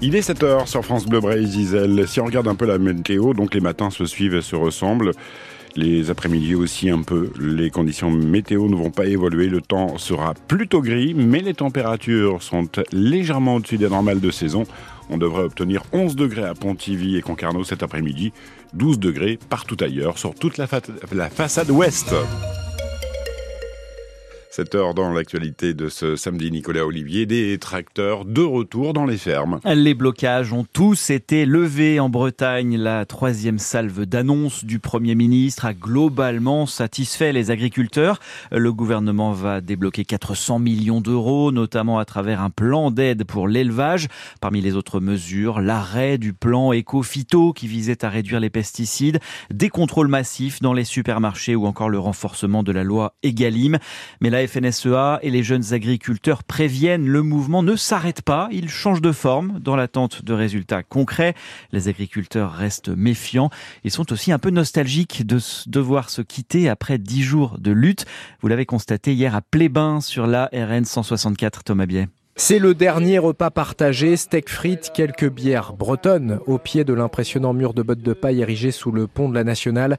Il est 7h sur France Bleu Bray Gisèle. Si on regarde un peu la météo, donc les matins se suivent et se ressemblent. Les après-midi aussi un peu. Les conditions météo ne vont pas évoluer. Le temps sera plutôt gris, mais les températures sont légèrement au-dessus des normales de saison. On devrait obtenir 11 degrés à Pontivy et Concarneau cet après-midi, 12 degrés partout ailleurs sur toute la, la façade ouest. 7 heures dans l'actualité de ce samedi, Nicolas Olivier, des tracteurs de retour dans les fermes. Les blocages ont tous été levés en Bretagne. La troisième salve d'annonce du Premier ministre a globalement satisfait les agriculteurs. Le gouvernement va débloquer 400 millions d'euros, notamment à travers un plan d'aide pour l'élevage. Parmi les autres mesures, l'arrêt du plan éco-phyto qui visait à réduire les pesticides, des contrôles massifs dans les supermarchés ou encore le renforcement de la loi Egalim. Mais la FNSEA et les jeunes agriculteurs préviennent, le mouvement ne s'arrête pas, il change de forme dans l'attente de résultats concrets. Les agriculteurs restent méfiants et sont aussi un peu nostalgiques de devoir se quitter après dix jours de lutte. Vous l'avez constaté hier à Plébin sur la RN 164, Thomas Biet. C'est le dernier repas partagé, steak frites, quelques bières bretonnes au pied de l'impressionnant mur de bottes de paille érigé sous le pont de la Nationale.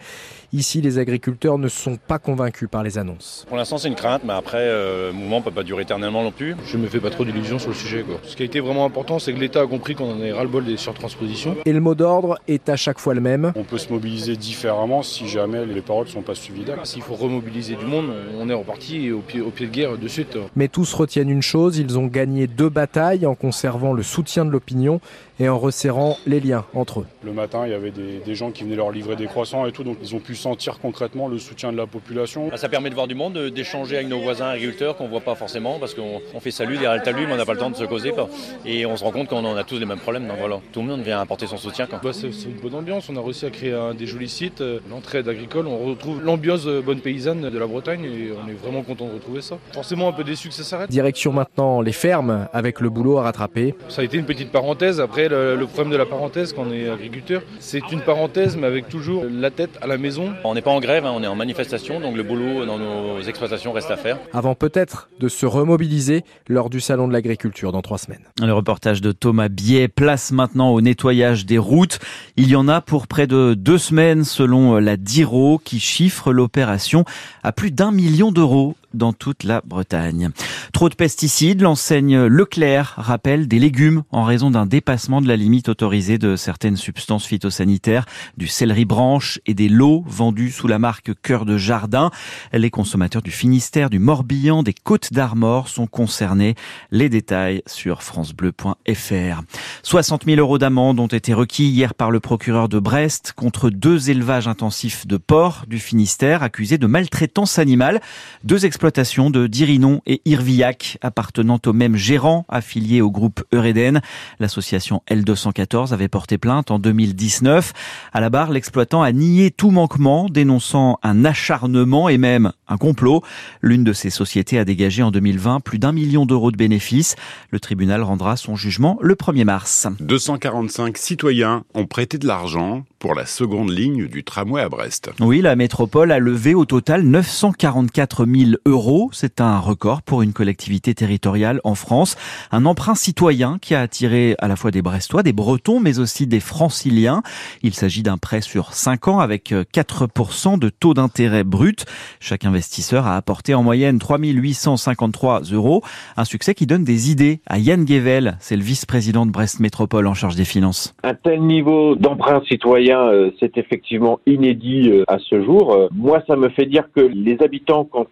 Ici, les agriculteurs ne sont pas convaincus par les annonces. Pour l'instant, c'est une crainte, mais après, euh, le mouvement ne peut pas durer éternellement non plus. Je ne me fais pas trop d'illusions sur le sujet. Quoi. Ce qui a été vraiment important, c'est que l'État a compris qu'on en est ras-le-bol des surtranspositions. Et le mot d'ordre est à chaque fois le même. On peut se mobiliser différemment si jamais les paroles ne sont pas suivies d'actes. S'il faut remobiliser du monde, on est reparti au pied, au pied de guerre de suite. Mais tous retiennent une chose, ils ont gagné deux batailles en conservant le soutien de l'opinion et en resserrant les liens entre eux. Le matin, il y avait des, des gens qui venaient leur livrer des croissants et tout, donc ils ont pu sentir concrètement le soutien de la population. Ça permet de voir du monde, d'échanger avec nos voisins agriculteurs qu'on ne voit pas forcément parce qu'on fait salut derrière le talus, mais on n'a pas le temps de se causer. Quoi. Et on se rend compte qu'on a tous les mêmes problèmes. Donc voilà, tout le monde vient apporter son soutien. Bah, c'est une bonne ambiance. On a réussi à créer un, des jolis sites, euh, l'entraide agricole. On retrouve l'ambiance bonne paysanne de la Bretagne et on est vraiment content de retrouver ça. Forcément un peu déçu que ça s'arrête. Direction maintenant les fermes avec le boulot à rattraper. Ça a été une petite parenthèse. Après, le, le problème de la parenthèse quand on est agriculteur, c'est une parenthèse mais avec toujours la tête à la maison. On n'est pas en grève, hein, on est en manifestation, donc le boulot dans nos exploitations reste à faire. Avant peut-être de se remobiliser lors du salon de l'agriculture dans trois semaines. Le reportage de Thomas Biet place maintenant au nettoyage des routes. Il y en a pour près de deux semaines selon la DIRO qui chiffre l'opération à plus d'un million d'euros dans toute la Bretagne. Trop de pesticides, l'enseigne Leclerc rappelle des légumes en raison d'un dépassement de la limite autorisée de certaines substances phytosanitaires, du céleri branche et des lots vendus sous la marque Cœur de Jardin. Les consommateurs du Finistère, du Morbihan, des Côtes d'Armor sont concernés. Les détails sur francebleu.fr. 60 000 euros d'amende ont été requis hier par le procureur de Brest contre deux élevages intensifs de porcs du Finistère accusés de maltraitance animale. Deux exploitations de Dirinon et Irvillac appartenant au même gérant affilié au groupe Eureden. L'association L214 avait porté plainte en 2019. À la barre, l'exploitant a nié tout manquement, dénonçant un acharnement et même un complot. L'une de ces sociétés a dégagé en 2020 plus d'un million d'euros de bénéfices. Le tribunal rendra son jugement le 1er mars. 245 citoyens ont prêté de l'argent pour la seconde ligne du tramway à Brest. Oui, la métropole a levé au total 944 000 euros. C'est un record pour une collectivité territoriale en France. Un emprunt citoyen qui a attiré à la fois des Brestois, des Bretons, mais aussi des Franciliens. Il s'agit d'un prêt sur 5 ans avec 4% de taux d'intérêt brut. Chaque investisseur a apporté en moyenne 3 853 euros. Un succès qui donne des idées à Yann Guevel. C'est le vice-président de Brest Métropole en charge des finances. Un tel niveau d'emprunt citoyen euh, c'est effectivement inédit euh, à ce jour. Euh, moi, ça me fait dire que les habitants, quand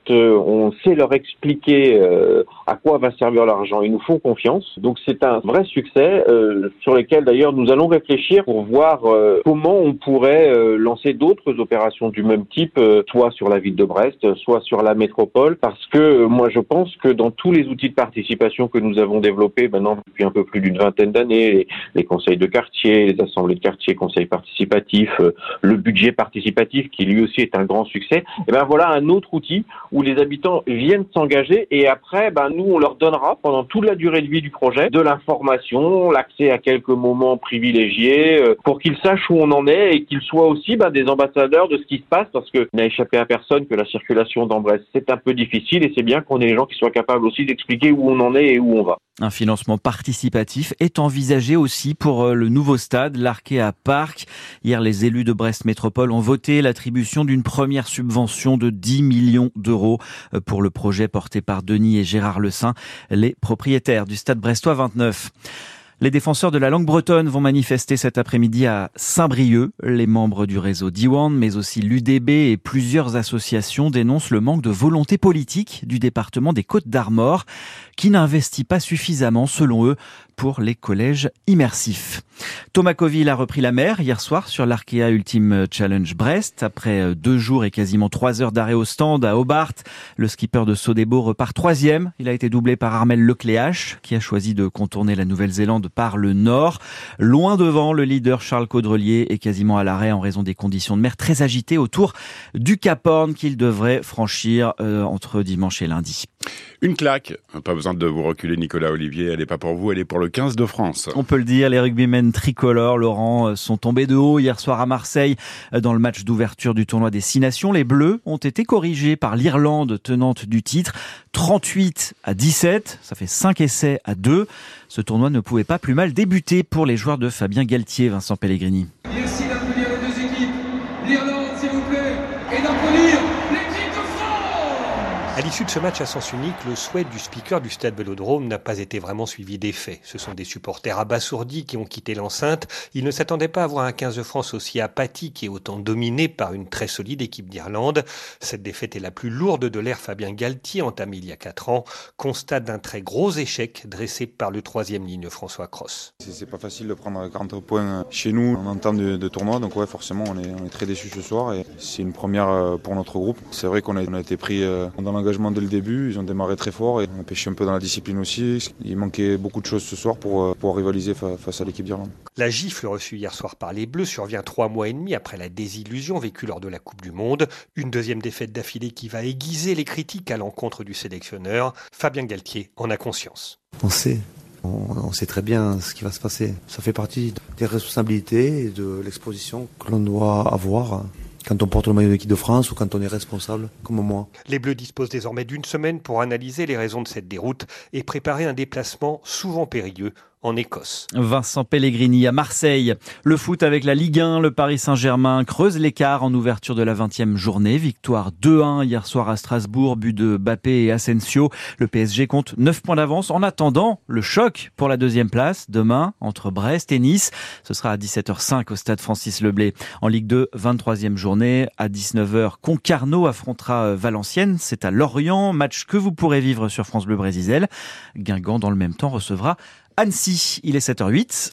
on sait leur expliquer à quoi va servir l'argent, ils nous font confiance. Donc c'est un vrai succès sur lequel d'ailleurs nous allons réfléchir pour voir comment on pourrait lancer d'autres opérations du même type, soit sur la ville de Brest, soit sur la métropole, parce que moi je pense que dans tous les outils de participation que nous avons développés maintenant depuis un peu plus d'une vingtaine d'années, les, conseils de quartier, les assemblées de quartier, conseils participatifs, euh, le budget participatif qui lui aussi est un grand succès. Et ben voilà un autre outil où les habitants viennent s'engager et après ben nous on leur donnera pendant toute la durée de vie du projet de l'information, l'accès à quelques moments privilégiés euh, pour qu'ils sachent où on en est et qu'ils soient aussi ben, des ambassadeurs de ce qui se passe parce que n'a échappé à personne que la circulation dans Brest c'est un peu difficile et c'est bien qu'on ait des gens qui soient capables aussi d'expliquer où on en est et où on va. Un financement participatif est envisagé aussi pour euh, le nouveau stade, l'Arkea Park. Hier, les élus de Brest Métropole ont voté l'attribution d'une première subvention de 10 millions d'euros pour le projet porté par Denis et Gérard Le Saint, les propriétaires du stade brestois 29. Les défenseurs de la langue bretonne vont manifester cet après-midi à Saint-Brieuc. Les membres du réseau Diwan, mais aussi l'UDB et plusieurs associations dénoncent le manque de volonté politique du département des Côtes d'Armor, qui n'investit pas suffisamment, selon eux, pour les collèges immersifs. Thomas Coville a repris la mer hier soir sur l'Arkea Ultime Challenge Brest. Après deux jours et quasiment trois heures d'arrêt au stand à Hobart, le skipper de Sodebo repart troisième. Il a été doublé par Armel Lecléache, qui a choisi de contourner la Nouvelle-Zélande par le nord. Loin devant, le leader Charles Caudrelier est quasiment à l'arrêt en raison des conditions de mer très agitées autour du Cap Horn qu'il devrait franchir euh, entre dimanche et lundi. Une claque. Pas besoin de vous reculer, Nicolas Olivier. Elle n'est pas pour vous, elle est pour le 15 de France. On peut le dire, les rugbymen tricolores, Laurent, euh, sont tombés de haut hier soir à Marseille euh, dans le match d'ouverture du tournoi des Six Nations. Les Bleus ont été corrigés par l'Irlande, tenante du titre. 38 à 17, ça fait 5 essais à 2. Ce tournoi ne pouvait pas plus mal débuter pour les joueurs de Fabien Galtier, Vincent Pellegrini. Merci d'applaudir les deux équipes. L'Irlande, s'il vous plaît, et d'applaudir à l'issue de ce match à sens unique, le souhait du speaker du stade Vélodrome n'a pas été vraiment suivi des faits. Ce sont des supporters abasourdis qui ont quitté l'enceinte. Ils ne s'attendaient pas à voir un 15 de France aussi apathique et autant dominé par une très solide équipe d'Irlande. Cette défaite est la plus lourde de l'ère Fabien Galtier entamée il y a 4 ans. Constat d'un très gros échec dressé par le troisième ligne François Cross. C'est pas facile de prendre 40 points chez nous en temps de, tournoi. Donc ouais, forcément, on est, très déçus ce soir et c'est une première euh, pour notre groupe. C'est vrai qu'on a, été pris euh, dans la engagement dès le début. Ils ont démarré très fort et on a pêché un peu dans la discipline aussi. Il manquait beaucoup de choses ce soir pour, euh, pour rivaliser face à l'équipe d'Irlande. La gifle reçue hier soir par les Bleus survient trois mois et demi après la désillusion vécue lors de la Coupe du Monde. Une deuxième défaite d'affilée qui va aiguiser les critiques à l'encontre du sélectionneur. Fabien Galtier en a conscience. On sait, on, sait très bien ce qui va se passer. Ça fait partie des responsabilités et de l'exposition que l'on doit avoir quand on porte le maillot de l'équipe de France ou quand on est responsable, comme moi. Les Bleus disposent désormais d'une semaine pour analyser les raisons de cette déroute et préparer un déplacement souvent périlleux en Écosse. Vincent Pellegrini à Marseille. Le foot avec la Ligue 1, le Paris Saint-Germain creuse l'écart en ouverture de la 20e journée. Victoire 2-1 hier soir à Strasbourg, but de Bappé et Asensio. Le PSG compte 9 points d'avance. En attendant, le choc pour la deuxième place demain entre Brest et Nice. Ce sera à 17h05 au stade Francis Leblé. En Ligue 2, 23e journée à 19h. Concarneau affrontera Valenciennes. C'est à Lorient, match que vous pourrez vivre sur France Bleu Brésil. Guingamp dans le même temps recevra Annecy. Il est 7h08.